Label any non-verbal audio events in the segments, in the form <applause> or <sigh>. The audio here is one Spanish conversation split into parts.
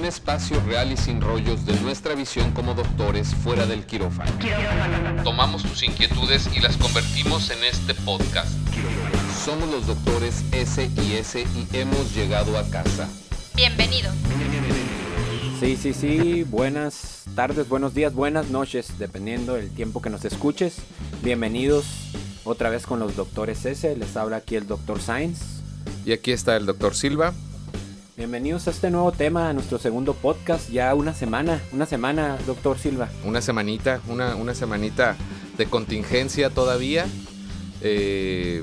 un espacio real y sin rollos de nuestra visión como doctores fuera del quirófano. Tomamos tus inquietudes y las convertimos en este podcast. Somos los doctores S y S y hemos llegado a casa. Bienvenido. Sí, sí, sí. Buenas tardes, buenos días, buenas noches, dependiendo del tiempo que nos escuches. Bienvenidos otra vez con los doctores S. Les habla aquí el doctor Sainz. Y aquí está el doctor Silva. Bienvenidos a este nuevo tema, a nuestro segundo podcast. Ya una semana, una semana, doctor Silva. Una semanita, una, una semanita de contingencia todavía. Eh,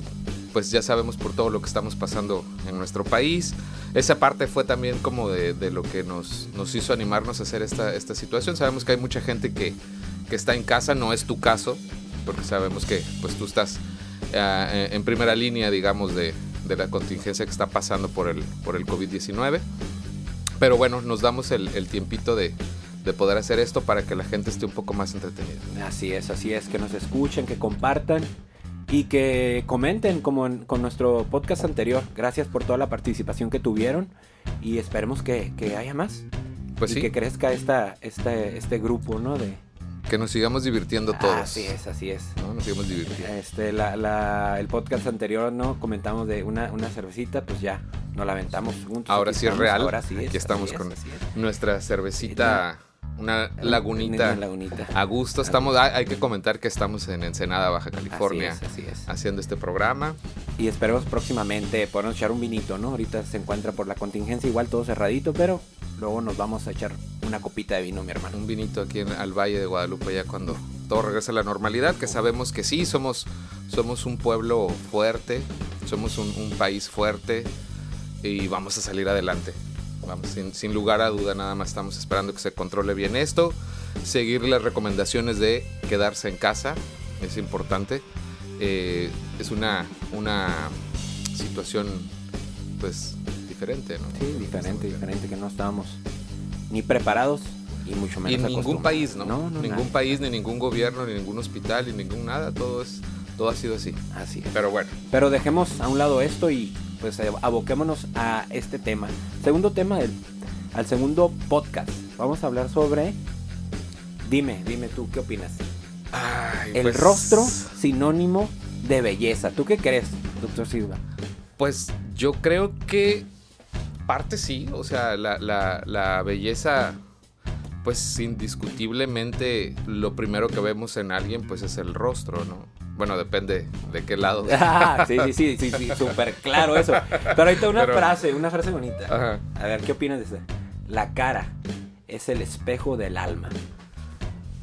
pues ya sabemos por todo lo que estamos pasando en nuestro país esa parte fue también como de, lo que nos, nos, hizo animarnos a hacer esta, esta situación. Sabemos que hay mucha gente que, que, está en casa, no es tu caso, porque sabemos que pues tú estás uh, en primera línea, digamos, de, de, la contingencia que está pasando por el, por el COVID-19. Pero bueno, nos damos el, el tiempito de, de poder hacer esto para que la gente esté un poco más entretenida. Así es, así es, que nos escuchen, que compartan y que comenten como con nuestro podcast anterior. Gracias por toda la participación que tuvieron y esperemos que, haya más. Pues y que crezca esta, este, este grupo, ¿no? De, que nos sigamos divirtiendo todos. Así es, así es. ¿no? Nos sigamos divirtiendo. Este, la, el podcast anterior, ¿no? Comentamos de una, una cervecita, pues ya, nos la aventamos juntos. Ahora sí es real. Ahora sí es. Aquí estamos con nuestra cervecita una lagunita, a gusto. Estamos, hay que comentar que estamos en Ensenada, Baja California, haciendo este programa. Y esperemos próximamente podernos echar un vinito, ¿no? Ahorita se encuentra por la contingencia igual todo cerradito, pero luego nos vamos a echar una copita de vino, mi hermano. Un vinito aquí en, al Valle de Guadalupe ya cuando todo regrese a la normalidad, que sabemos que sí, somos, somos un pueblo fuerte, somos un país fuerte y vamos a salir adelante. Vamos, sin, lugar a duda, nada más estamos esperando que se controle bien esto. Seguir las recomendaciones de quedarse en casa, es importante. Eh, es una, una situación, pues, diferente, ¿no? Sí, diferente, diferente, que no estábamos ni preparados y mucho menos. Y en ningún país, ¿no? no, ningún país, ni ningún gobierno, ni ningún hospital, ni ningún nada, todo es, todo ha sido así. Así. Pero bueno. Pero dejemos a un lado esto y pues eh, aboquémonos a este tema. Segundo tema del al segundo podcast. Vamos a hablar sobre Dime, dime tú, ¿qué opinas? el pues rostro sinónimo de belleza. ¿Tú qué crees, doctor Silva? Pues yo creo que parte sí, o sea, la, la, la belleza, pues indiscutiblemente lo primero que vemos en alguien, pues es el rostro, ¿no? Bueno, depende de qué lado. <laughs> Ah, sí, sí, sí, sí, sí, súper claro eso. Pero ahorita una frase, una frase bonita. A ver, ¿qué opinas de eso? La cara es el espejo del alma.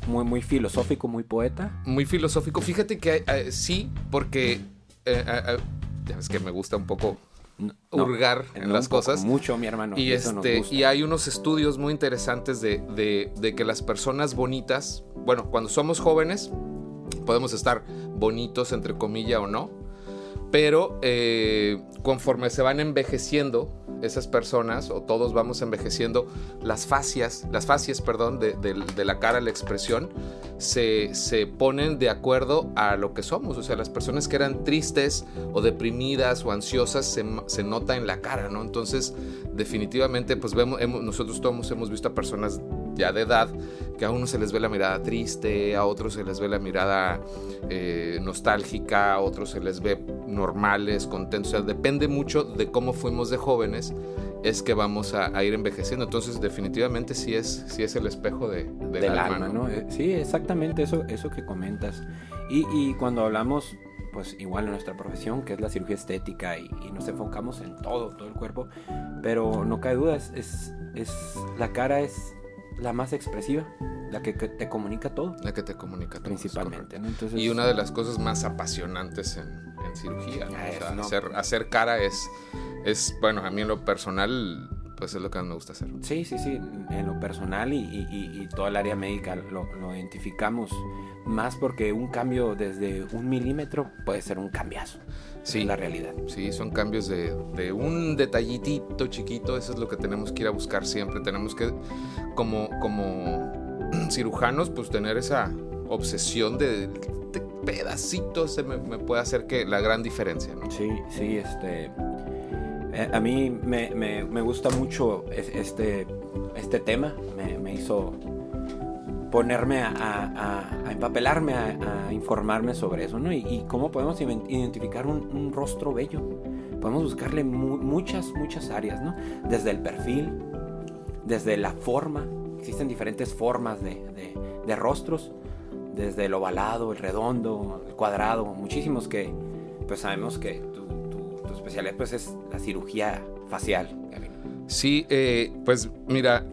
Muy, muy filosófico, muy poeta. Muy filosófico. Fíjate que eh, sí, porque eh, eh, ves que me gusta un poco hurgar en las cosas. Mucho, mi hermano. Y, este, y hay unos estudios muy interesantes de, de, de que las personas bonitas, bueno, cuando somos jóvenes, podemos estar bonitos entre comillas o no, pero eh, conforme se van envejeciendo esas personas o todos vamos envejeciendo, las fascias, las fascias, perdón, de, la cara, la expresión, se, ponen de acuerdo a lo que somos. O sea, las personas que eran tristes o deprimidas o ansiosas se, se nota en la cara, ¿no? Entonces, definitivamente, pues vemos, nosotros todos hemos visto a personas ya de edad, que a unos se les ve la mirada triste, a otros se les ve la mirada eh, nostálgica, a otros se les ve normales, contentos. O sea, depende mucho de cómo fuimos de jóvenes, es que vamos a, ir envejeciendo. Entonces, definitivamente sí es, sí es el espejo de, del, alma, ¿no? Eh, sí, exactamente eso, eso que comentas. Y, y cuando hablamos pues igual en nuestra profesión, que es la cirugía estética, y, nos enfocamos en todo, todo el cuerpo, pero no cae duda, es, es, la cara es la más expresiva, la que, te comunica todo. La que te comunica todo. Principalmente. y una de las cosas más apasionantes en, cirugía. hacer, hacer, cara es, es, bueno, a mí en lo personal, pues es lo que más me gusta hacer. Sí, sí, sí, en lo personal y, y, y toda el área médica lo, lo, identificamos más porque un cambio desde un milímetro puede ser un cambiazo. Sí, la realidad. Sí, son cambios de, de, un detallitito chiquito, eso es lo que tenemos que ir a buscar siempre. Tenemos que, como, como <clears throat> cirujanos, pues tener esa obsesión de, pedacitos me, me, puede hacer que la gran diferencia, ¿no? Sí, sí, este... Eh, a mí me, me, gusta mucho es- este, este tema, me, hizo ponerme a, empapelarme, a, informarme sobre eso, ¿no? Y, cómo podemos identificar un, rostro bello. Podemos buscarle mu- muchas, muchas áreas, ¿no? Desde el perfil, desde la forma, existen diferentes formas de, de- de rostros, desde el ovalado, el redondo, el cuadrado, muchísimos que pues sabemos que especialidad pues es la cirugía facial. Sí, eh, pues mira,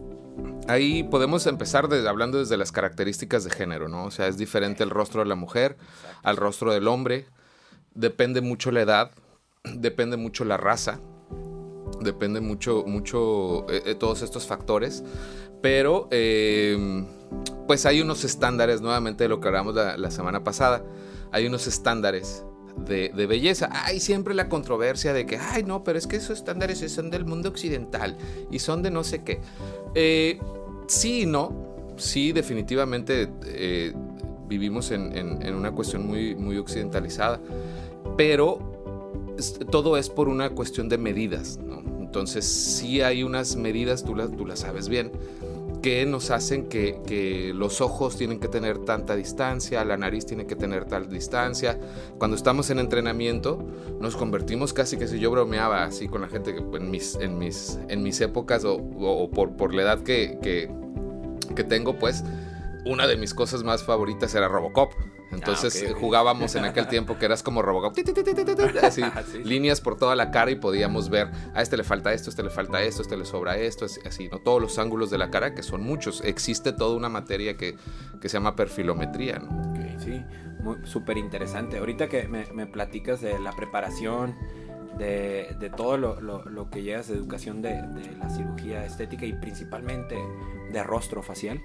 ahí podemos empezar de- hablando desde las características de género, ¿no? O sea, es diferente el rostro de la mujer al rostro del hombre. Depende mucho la edad, depende mucho la raza, depende mucho, mucho eh, eh, todos estos factores. Pero, eh, pues hay unos estándares, nuevamente de lo que hablamos la, la semana pasada, hay unos estándares de, belleza. Hay siempre la controversia de que, ay, no, pero es que esos estándares son del mundo occidental y son de no sé qué. Eh, sí no. Sí, definitivamente eh, vivimos en, en- una cuestión muy, muy occidentalizada. Pero todo es por una cuestión de medidas. Entonces, sí hay unas medidas, tú las, tú las sabes bien, que nos hacen que, que los ojos tienen que tener tanta distancia, la nariz tiene que tener tal distancia. Cuando estamos en entrenamiento, nos convertimos casi que si yo bromeaba así con la gente en mis, en mis, en mis épocas o, por, por la edad que, que tengo, pues una de mis cosas más favoritas era Robocop. Entonces Ah, ok, ok. jugábamos en aquel tiempo que eras como Robocop, así, Sí. líneas por toda la cara y podíamos ver a este le falta esto, a este le falta esto, a este le sobra esto, así, ¿no? Todos los ángulos de la cara, que son muchos. Existe toda una materia que, que se llama perfilometría, ¿no? Ok, sí, súper interesante. Ahorita que me, me platicas de la preparación, de, de todo lo, lo- lo que llevas de educación de, de la cirugía estética y principalmente de rostro facial,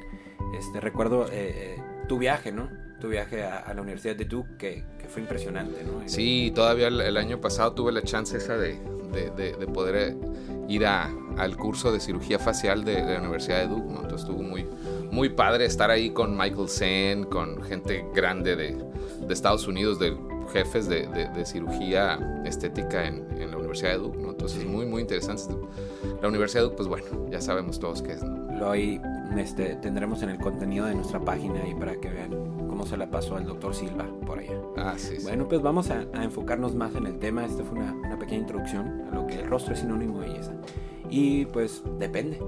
este, recuerdo eh, eh, tu viaje, ¿no? Tu viaje a, a la Universidad de Duke, que, que fue impresionante, ¿no? Sí, todavía el, el año pasado tuve la chance esa de, de- de- de poder eh, ir a- al curso de cirugía facial de, la Universidad de Duke, ¿no? Entonces estuvo muy, muy padre estar ahí con Michael Sen, con gente grande de, de Estados Unidos, de jefes de, cirugía estética en, en la Universidad de Duke, ¿no? Entonces Sí. muy, muy interesante. La Universidad de Duke, pues bueno, ya sabemos todos qué es, ¿no? Lo ahí este, tendremos en el contenido de nuestra página ahí para que vean cómo se la pasó al doctor Silva por allá. Ah, sí, sí. Bueno, pues vamos a, a enfocarnos más en el tema. Esta fue una, una pequeña introducción a lo que el rostro es sinónimo de belleza. Y pues depende,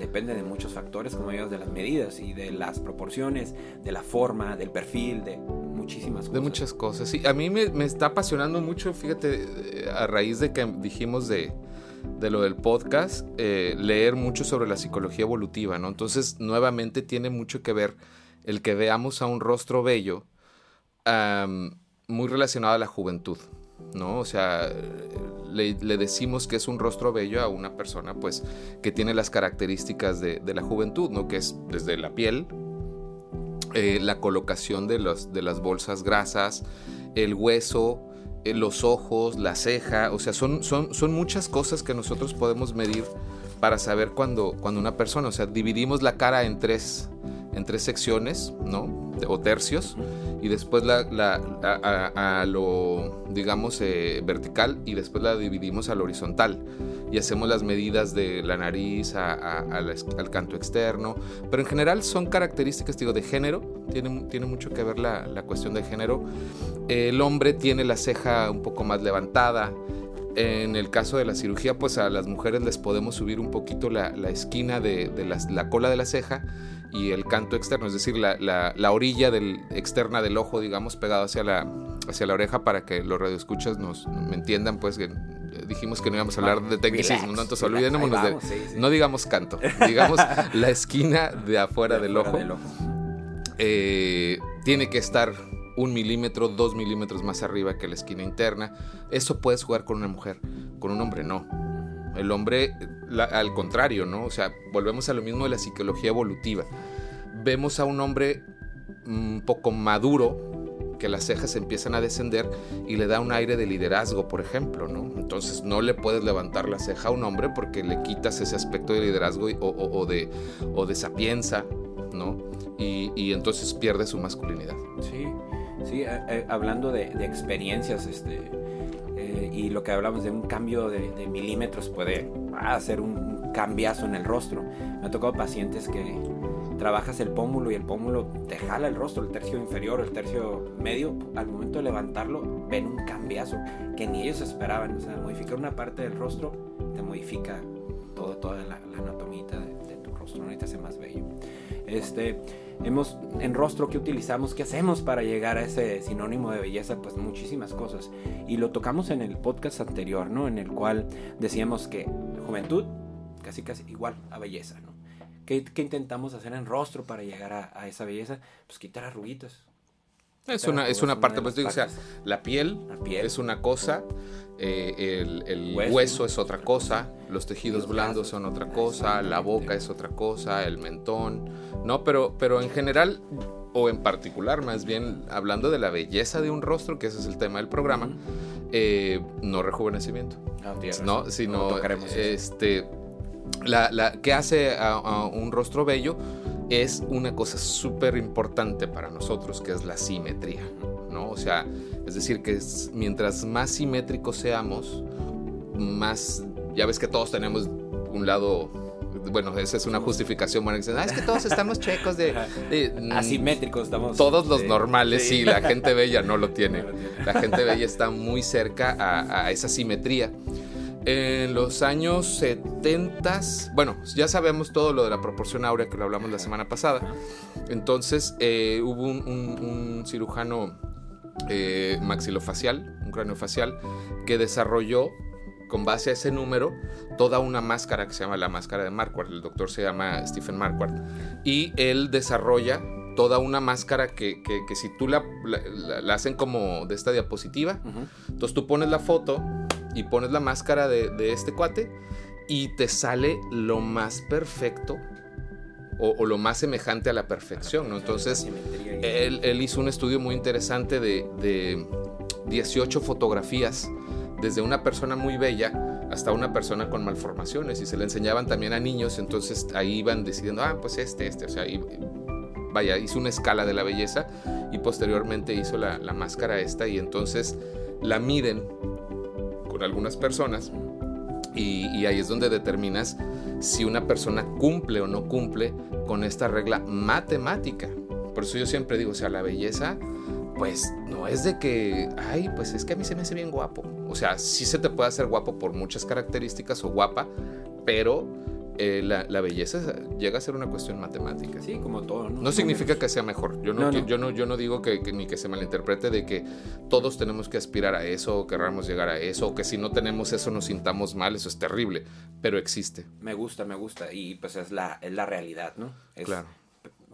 depende de muchos factores, como digas, de las medidas y de las proporciones, de la forma, del perfil, de muchísimas cosas. De muchas cosas. Sí, a mí me, me está apasionando mucho, fíjate, eh, a raíz de que dijimos de, de lo del podcast, eh, leer mucho sobre la psicología evolutiva, ¿no? Entonces, nuevamente tiene mucho que ver el que veamos a un rostro bello muy relacionado a la juventud, ¿no? O sea, le, decimos que es un rostro bello a una persona, pues, que tiene las características de, la juventud, ¿no? Que es desde la piel, eh, la colocación de las bolsas grasas, el hueso, eh, los ojos, la ceja, o sea, son, son, son muchas cosas que nosotros podemos medir para saber cuando, cuando una persona, o sea, dividimos la cara en tres, en tres secciones, ¿no? O tercios, y después la, la- a, lo, digamos, eh, vertical, y después la dividimos al horizontal. Y hacemos las medidas de la nariz al canto externo. Pero en general son características, digo, de género. Tiene, tiene mucho que ver la, la cuestión de género. El hombre tiene la ceja un poco más levantada. En el caso de la cirugía, pues a las mujeres les podemos subir un poquito la, la esquina de, de las- la cola de la ceja y el canto externo, es decir, la, la- la orilla del, externa del ojo, digamos, pegado hacia la, hacia la oreja para que los radioescuchas nos me entiendan, pues que dijimos que no íbamos a hablar de tecnicismo, ¿no? Entonces olvidémonos de... vamos, sí, sí. No digamos canto, digamos la esquina de afuera, del, Fuera ojo, del ojo. eh, tiene que estar un milímetro, dos milímetros más arriba que la esquina interna. Eso puedes jugar con una mujer, con un hombre no. El hombre, al contrario, ¿no? O sea, volvemos a lo mismo de la psicología evolutiva. Vemos a un hombre un poco maduro, que las cejas empiezan a descender y le da un aire de liderazgo, por ejemplo, ¿no? Entonces no le puedes levantar la ceja a un hombre porque le quitas ese aspecto de liderazgo y- o, o- o de, o de sapienza, ¿no? Y, y entonces pierde su masculinidad. Sí, sí, eh, eh, hablando de, de experiencias, este, eh, y lo que hablamos de un cambio de, de milímetros puede hacer un, cambiazo en el rostro. Me ha tocado pacientes que trabajas el pómulo y el pómulo te jala el rostro, el tercio inferior, el tercio medio, al momento de levantarlo ven un cambiazo que ni ellos esperaban. O sea, modificar una parte del rostro te modifica todo, toda la, la anatomía rostro, ¿no? más bello. Este, hemos, en rostro, ¿qué utilizamos? ¿Qué hacemos para llegar a ese sinónimo de belleza? Pues muchísimas cosas. Y lo tocamos en el podcast anterior, ¿no? En el cual decíamos que juventud, casi casi igual a belleza, ¿no? ¿Qué, ¿Qué, intentamos hacer en rostro para llegar a, a esa belleza? Pues quitar arruguitas. Es una, es una parte, pues digo, o sea, la piel, la piel, es una cosa, eh, el, el hueso, hueso, es otra cosa, los tejidos los blandos son otra cosa, la boca es otra cosa, el mentón, ¿no? Pero, pero en general, o en particular, más bien, hablando de la belleza de un rostro, que ese es el tema del programa, eh, no rejuvenecimiento, no, no sino, este, la, la, ¿qué hace a, a un rostro bello? Es una cosa súper importante para nosotros, que es la simetría, ¿no? O sea, es decir, que es, mientras más simétricos seamos, más, ya ves que todos tenemos un lado, bueno, esa es una justificación buena, ah, es que todos estamos checos de... de Asimétricos estamos. Todos los normales, sí. sí. la gente bella no lo tiene. <laughs> No lo tiene. La gente bella está muy cerca a, a esa simetría en los años 70, bueno, ya sabemos todo lo de la proporción áurea que lo hablamos la semana pasada. Entonces eh, hubo un, un, un cirujano eh, maxilofacial, un craneofacial, que desarrolló con base a ese número toda una máscara que se llama la máscara de Marquardt. El doctor se llama Stephen Marquardt. Y él desarrolla toda una máscara que, que, que si tú la, la, la, hacen como de esta diapositiva, uh -huh. entonces tú pones la foto y pones la máscara de, de este cuate y te sale lo más perfecto o, lo más semejante a la perfección, ¿no? Entonces, él, él hizo un estudio muy interesante de, de 18 fotografías, desde una persona muy bella hasta una persona con malformaciones, y se le enseñaban también a niños, entonces ahí iban decidiendo, ah, pues este, este, o sea, y, vaya, hizo una escala de la belleza y posteriormente hizo la, la máscara esta, y entonces la miden algunas personas y, y, ahí es donde determinas si una persona cumple o no cumple con esta regla matemática. Por eso yo siempre digo, o sea, la belleza, pues no es de que, ay, pues es que a mí se me hace bien guapo. O sea, sí se te puede hacer guapo por muchas características o guapa, pero eh, la, la, belleza llega a ser una cuestión matemática. Sí, como todo. No, no significa que sea mejor. Yo no, no, no. Yo no, yo no digo que, que, ni que se malinterprete de que todos tenemos que aspirar a eso o querramos llegar a eso o que si no tenemos eso nos sintamos mal. Eso es terrible, pero existe. Me gusta, me gusta. Y pues es la, es la realidad, ¿no? Es, claro.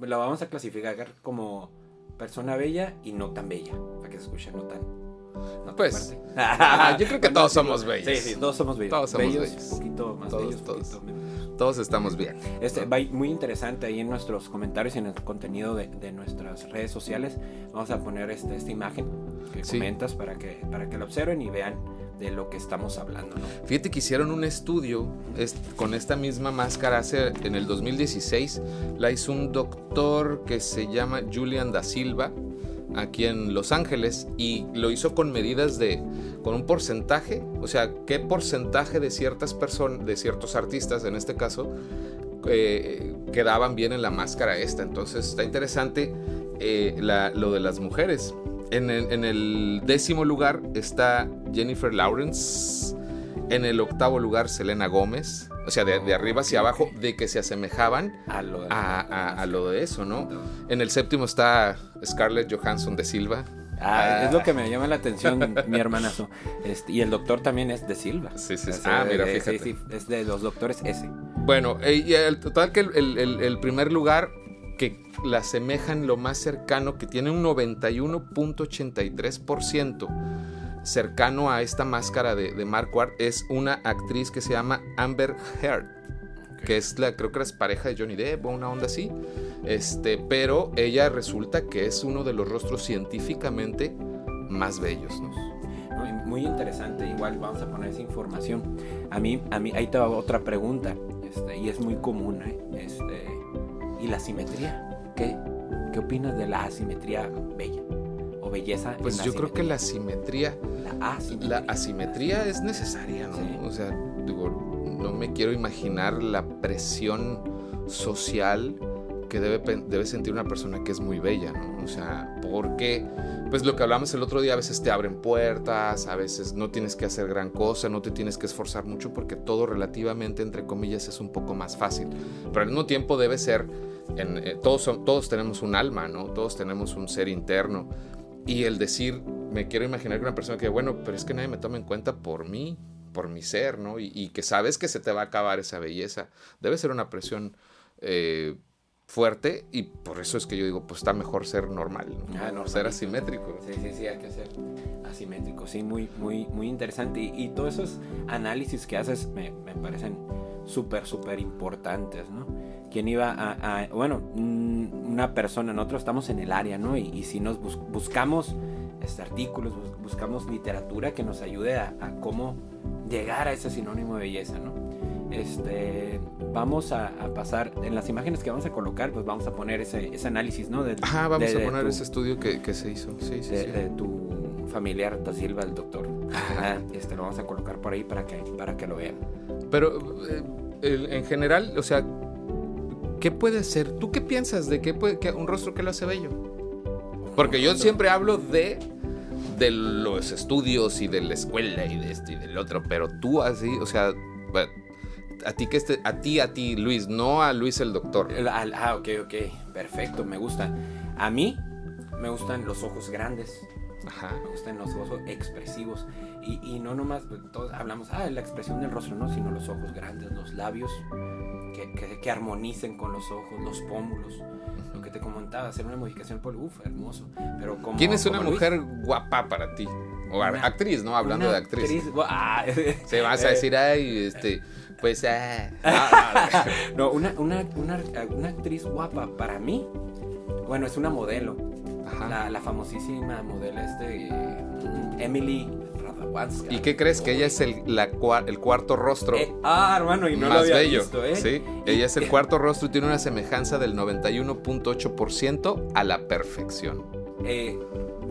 La vamos a clasificar como persona bella y no tan bella. Para que se escuche no tan no pues, <laughs> yo creo que todos somos bellos. Sí, sí, todos somos bellos. Todos somos bellos, bellos. Un poquito más todos, bellos, todos. poquito menos. Todos estamos bien. Este, muy interesante ahí en nuestros comentarios y en el contenido de, de nuestras redes sociales. Vamos a poner este, esta imagen que sí. comentas para que, para que la observen y vean de lo que estamos hablando. ¿no? Fíjate que hicieron un estudio es, con esta misma máscara hace, en el 2016. La hizo un doctor que se llama Julian da Silva aquí en Los Ángeles y lo hizo con medidas de con un porcentaje, o sea, qué porcentaje de ciertas personas, de ciertos artistas en este caso, eh, quedaban bien en la máscara esta. Entonces está interesante eh, la, lo de las mujeres. En en el, décimo lugar está Jennifer Lawrence. En el octavo lugar, Selena Gómez. O sea, de, de arriba hacia abajo, de que se asemejaban a lo de, a, a, a lo de eso, ¿no? En el séptimo está Scarlett Johansson de Silva. Ah, es lo que me llama la atención, mi hermanazo. Este, y el doctor también es de Silva. Sí, sí, sí. Ah, mira, fíjate. Sí, sí, es de los doctores S. Bueno, y el total que el, el, el primer lugar que la asemejan lo más cercano, que tiene un 91.83% cercano a esta máscara de, de Marquardt, es una actriz que se llama Amber Heard que es la, creo que es pareja de Johnny Depp o una onda así. Este, pero ella resulta que es uno de los rostros científicamente más bellos, ¿no? Muy interesante, igual vamos a poner esa información. A mí, a mí ahí te va otra pregunta, este, y es muy común, ¿eh? este, ¿y la simetría? ¿Qué, ¿Qué opinas de la asimetría bella belleza. Pues yo creo que la simetría, la asimetría. la asimetría es necesaria, ¿no? Sí. O sea, digo, no me quiero imaginar la presión social que debe, debe sentir una persona que es muy bella, ¿no? O sea, porque, pues lo que hablamos el otro día, a veces te abren puertas, a veces no tienes que hacer gran cosa, no te tienes que esforzar mucho porque todo relativamente, entre comillas, es un poco más fácil. Pero al mismo tiempo debe ser, en, eh, todos, son- todos tenemos un alma, ¿no? Todos tenemos un ser interno. Y el decir, me quiero imaginar que una persona que, bueno, pero es que nadie me toma en cuenta por mí, por mi ser, ¿no? Y, y que sabes que se te va a acabar esa belleza. Debe ser una presión eh, fuerte y por eso es que yo digo, pues está mejor ser normal, ¿no? Ah, ser normalito. asimétrico. Sí, sí, sí, hay que ser asimétrico, sí, muy, muy, muy interesante. Y, y todos esos análisis que haces me, me parecen súper, súper importantes, ¿no? Quien iba a, a- bueno, mm, una persona, nosotros estamos en el área, ¿no? Y, y si nos bus- buscamos este, artículos, bus- buscamos literatura que nos ayude a, a cómo llegar a ese sinónimo de belleza, ¿no? Este, vamos a, a pasar, en las imágenes que vamos a colocar, pues vamos a poner ese, ese análisis, ¿no? De- Ajá, vamos de- a poner tu- ese estudio que, que se hizo. Sí, sí, de, sí. de tu familiar da Silva, el doctor. Ah, este lo vamos a colocar por ahí para que, para que lo vean. Pero eh, en general, o sea, ¿qué puede ser? ¿Tú qué piensas de qué puede, que un rostro que lo hace bello? Porque yo siempre hablo de, de los estudios y de la escuela y de esto y del otro, pero tú así, o sea, a ti que este, a ti, a ti, Luis, no a Luis el doctor. Ah, ok, ok. Perfecto, me gusta. A mí me gustan los ojos grandes. Ajá. Me gustan los ojos expresivos. Y, y no nomás, todos hablamos, ah, la expresión del rostro, no, sino los ojos grandes, los labios que, que, que armonicen con los ojos, los pómulos. Lo que te comentaba, hacer una modificación por, uff, hermoso. Pero como, ¿Quién es una como Luis, mujer guapa para ti? O Una- actriz, ¿no? Hablando una de actriz. bu- ah, <laughs> Se vas a eh, decir, ay, este, pues, <laughs> ah, ah, No, una, una, una, una actriz guapa para mí, bueno, es una modelo. La, la famosísima modelo este, eh, Emily Ratajkowski. ¿Y qué crees? Que ella es el, la el cuarto rostro Eh, ah, hermano, y no lo más había bello. visto, ¿eh? Sí, ella es el <laughs> cuarto rostro y tiene una semejanza del 91.8% a la perfección. Eh,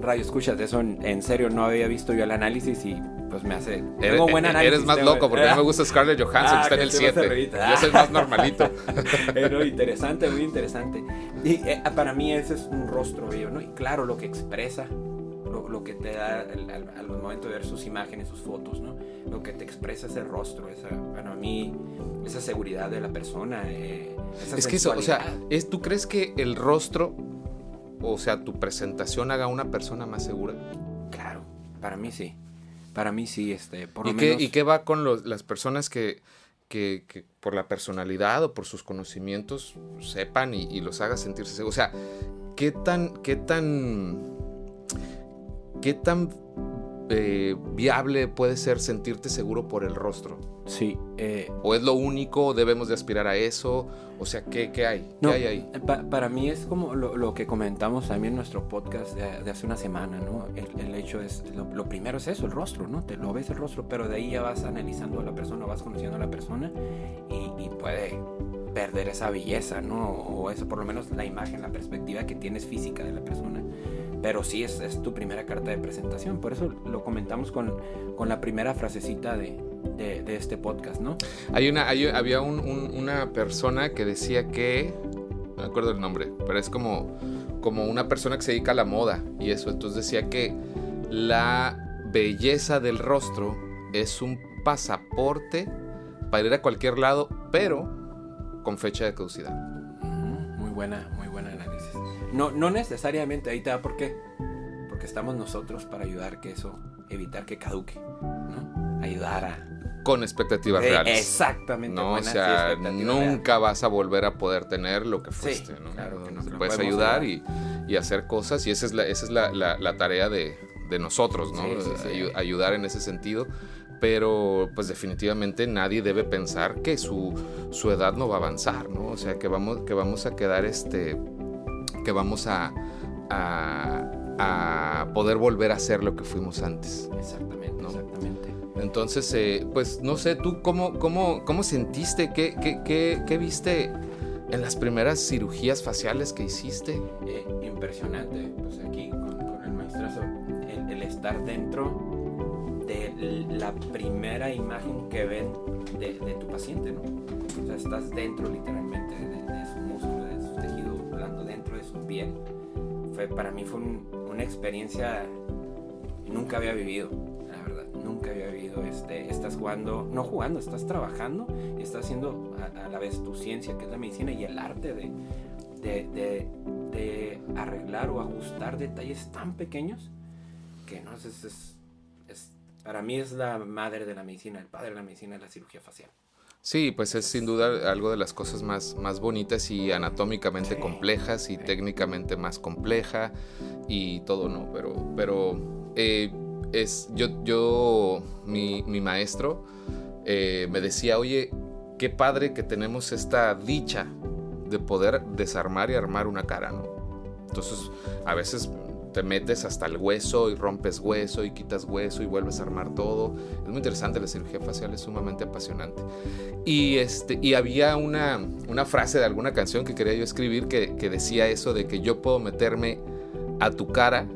radio, escuchas, eso en, en serio no había visto yo el análisis y pues me hace... Eres, Tengo buen análisis. eres más tengo- loco porque a mí me gusta Scarlett Johansson, Ah, que está en el se me hace 7. reírita. Yo soy más normalito. <laughs> Eh, no, interesante, muy interesante. Y eh, para mí ese es un rostro bello, ¿no? Y claro, lo que expresa, lo, lo que te da al, al- al momento de ver sus imágenes, sus fotos, ¿no? Lo que te expresa ese rostro, esa, para mí, esa seguridad de la persona. eh, esa Es que eso, o sea, es, ¿tú crees que el rostro, o sea, tu presentación haga a una persona más segura? Claro, para mí sí. Para mí sí, este, por ¿Y qué, menos... ¿Y qué va con los- las personas que, que- que por la personalidad o por sus conocimientos sepan y, y los haga sentirse seguros? O sea, ¿qué tan, qué tan, qué tan eh, viable puede ser sentirte seguro por el rostro? Sí, eh, ¿O es lo único? ¿O debemos de aspirar a eso? O sea, ¿qué, qué hay? ¿Qué No, hay ahí? pa- para mí es como lo, lo que comentamos también en nuestro podcast de, de hace una semana, ¿no? El, el hecho es, lo, lo primero es eso, el rostro, ¿no? Te lo ves el rostro, pero de ahí ya vas analizando a la persona, vas conociendo a la persona y, y puede perder esa belleza, ¿no? O eso, por lo menos la imagen, la perspectiva que tienes física de la persona. Pero sí es, es tu primera carta de presentación, por eso lo comentamos con, con la primera frasecita de, de, de este podcast, ¿no? Hay una, hay- había un- un- una persona que decía que, no me acuerdo el nombre, pero es como, como una persona que se dedica a la moda y eso. Entonces decía que la belleza del rostro es un pasaporte para ir a cualquier lado, pero con fecha de caducidad. Muy buena, muy buen análisis. No, no necesariamente ahí te da por qué. Porque estamos nosotros para ayudar que eso, evitar que caduque, ¿no? Ayudar a... Con expectativas Eh, reales. Exactamente. No, o sí, sea, nunca vas a volver a poder tener lo que Sí, fuiste, ¿no? claro que no, puedes ayudar y, y hacer cosas y esa es la, esa es la, la- la tarea de, de nosotros, ¿no? Ayudar en ese sentido, pero pues definitivamente nadie debe pensar que su, su edad no va a avanzar, ¿no? O sea, que vamos, que vamos a quedar este, que vamos a, a, a poder volver a ser lo que fuimos antes. Exactamente, No. exactamente. Entonces, eh, pues no sé, tú cómo, cómo, cómo sentiste, ¿Qué, qué, qué, qué viste en las primeras cirugías faciales que hiciste. Eh, impresionante. Pues aquí con, con el mencionas el, el estar dentro de la primera imagen que ven de, de tu paciente, ¿no? O sea, estás dentro literalmente de, de piel. Fue, para mí fue un- una experiencia nunca había vivido, la verdad. Nunca había vivido. Este, estás jugando, no jugando, estás trabajando estás haciendo a, la vez tu ciencia, que es la medicina, y el arte de, de, de- de arreglar o ajustar detalles tan pequeños que no es, es- para mí es la madre de la medicina, el padre de la medicina es la cirugía facial. Sí, pues es sin duda algo de las cosas más, más bonitas y anatómicamente Sí, complejas y sí. técnicamente más compleja y todo, ¿no? Pero, pero eh, es, yo, yo mi, mi maestro eh, me decía, oye, qué padre que tenemos esta dicha de poder desarmar y armar una cara, ¿no? Entonces, a veces te metes hasta el hueso y rompes hueso y quitas hueso y vuelves a armar todo. Es muy interesante, la cirugía facial es sumamente apasionante. Y, este, y había una, una frase de alguna canción que quería yo escribir que, que decía eso de que yo puedo meterme a tu cara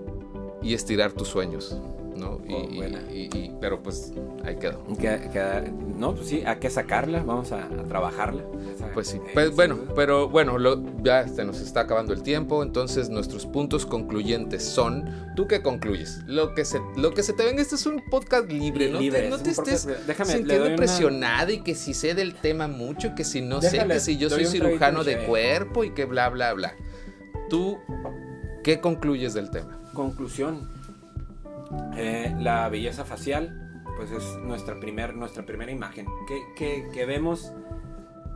y estirar tus sueños, ¿no? Y- Oh, y- buena. y- y- pero pues ahí quedó. Que- que- no, pues sí, hay que sacarla, vamos a, a trabajarla. Esa- Pues sí, Pues, bueno, duda. pero bueno, lo- ya se nos está acabando el tiempo, entonces nuestros puntos concluyentes son, ¿tú qué concluyes? Lo que se, lo que se te venga, este es un podcast libre, no Libre, te, no te podcast estés. Déjame, sintiendo una- presionado y que si sé del tema mucho, que si no sé, que si yo soy cirujano de cuerpo y que bla, bla, bla. ¿Tú qué concluyes del tema? Conclusión. Eh, la belleza facial, pues es nuestra, primer, nuestra primera imagen. Que, que, que vemos,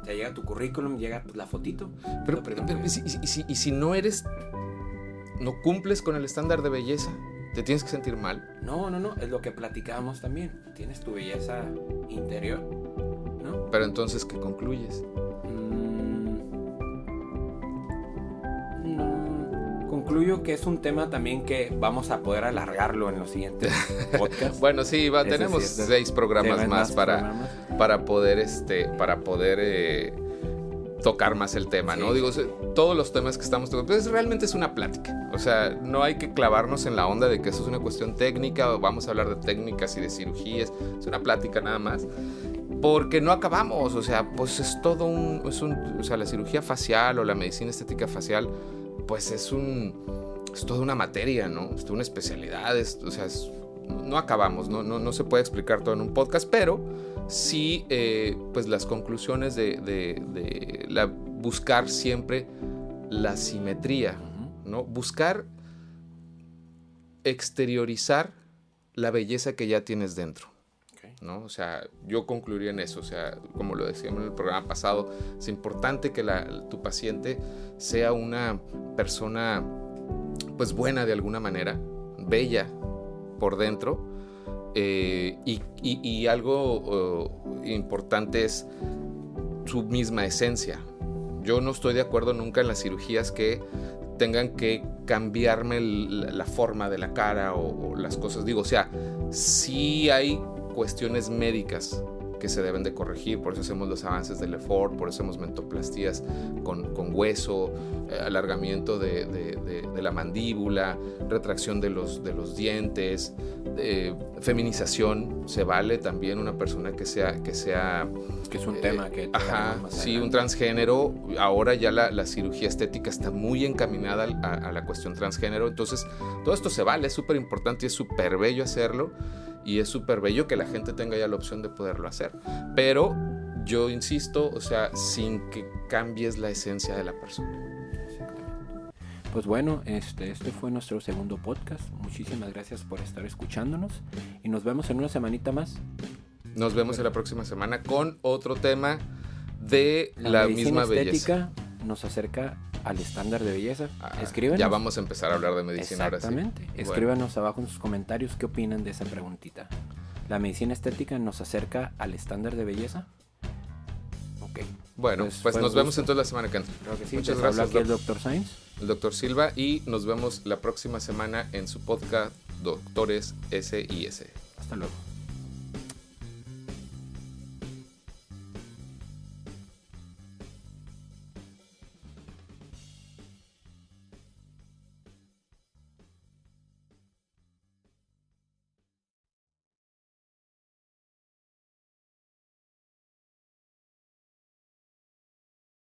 ya llega tu currículum, llega pues, la fotito. Pero, pero, que- ¿y si- y si- y si no eres, no cumples con el estándar de belleza, te tienes que sentir mal. No, no, no, es lo que platicábamos también. Tienes tu belleza interior, ¿no? Pero entonces, ¿qué concluyes? Concluyo que es un tema también que vamos a poder alargarlo en los siguientes <laughs> podcasts. Bueno, sí, va, tenemos seis programas más para, programas. para poder, este, para poder eh, tocar más el tema, ¿no? Digo, todos los temas que estamos tocando, pues realmente es una plática. O sea, no hay que clavarnos en la onda de que eso es una cuestión técnica o vamos a hablar de técnicas y de cirugías. Es una plática nada más. Porque no acabamos, o sea, pues es todo un, es un, o sea, la cirugía facial o la medicina estética facial, pues es un, es toda una materia, ¿no? Es toda una especialidad, es- o sea, es- no, acabamos, ¿no? No, no se puede explicar todo en un podcast, pero sí, eh, pues las conclusiones de, de- de la, buscar siempre la simetría. ¿no? Buscar exteriorizar la belleza que ya tienes dentro. ¿No? O sea, yo concluiría en eso, o sea, como lo decíamos en el programa pasado, es importante que la- tu paciente sea una persona, pues buena de alguna manera, bella por dentro, eh, y, y- algo importante es su misma esencia. Yo no estoy de acuerdo nunca en las cirugías que tengan que cambiarme la, forma de la cara o, o las cosas. Digo, o sea, sí hay cuestiones médicas que se deben de corregir, por eso hacemos los avances del EFORT, por eso hacemos mentoplastías con, con hueso, eh, alargamiento de, de- de- de la mandíbula, retracción de los, de los dientes, eh, feminización, se vale también una persona que sea, que sea Que es un eh, tema que... Ajá, más sí, un transgénero. Ahora ya la, la cirugía estética está muy encaminada a, a la cuestión transgénero. Entonces, todo esto se vale, es súper importante y es súper bello hacerlo. Y es súper bello que la gente tenga ya la opción de poderlo hacer. Pero yo insisto, o sea, sin que cambies la esencia de la persona. Exactamente. Pues bueno, este, este fue nuestro segundo podcast. Muchísimas gracias por estar escuchándonos y nos vemos en una semanita más. Nos vemos en la próxima semana con otro tema de la, medicina misma belleza. estética nos acerca al estándar de belleza. Ah, Escríbanos. Ya vamos a empezar a hablar de medicina ahora sí. Exactamente. Bueno. Escríbanos abajo en sus comentarios qué opinan de esa preguntita. ¿La medicina estética nos acerca al estándar de belleza? Ok. Bueno, Pues pues, nos un vemos gusto. entonces la semana que entra. Creo que sí. Muchas Les gracias, aquí el doc. doctor Sainz. el doctor Silva y nos vemos la próxima semana en su podcast Doctores SIS. Hasta luego.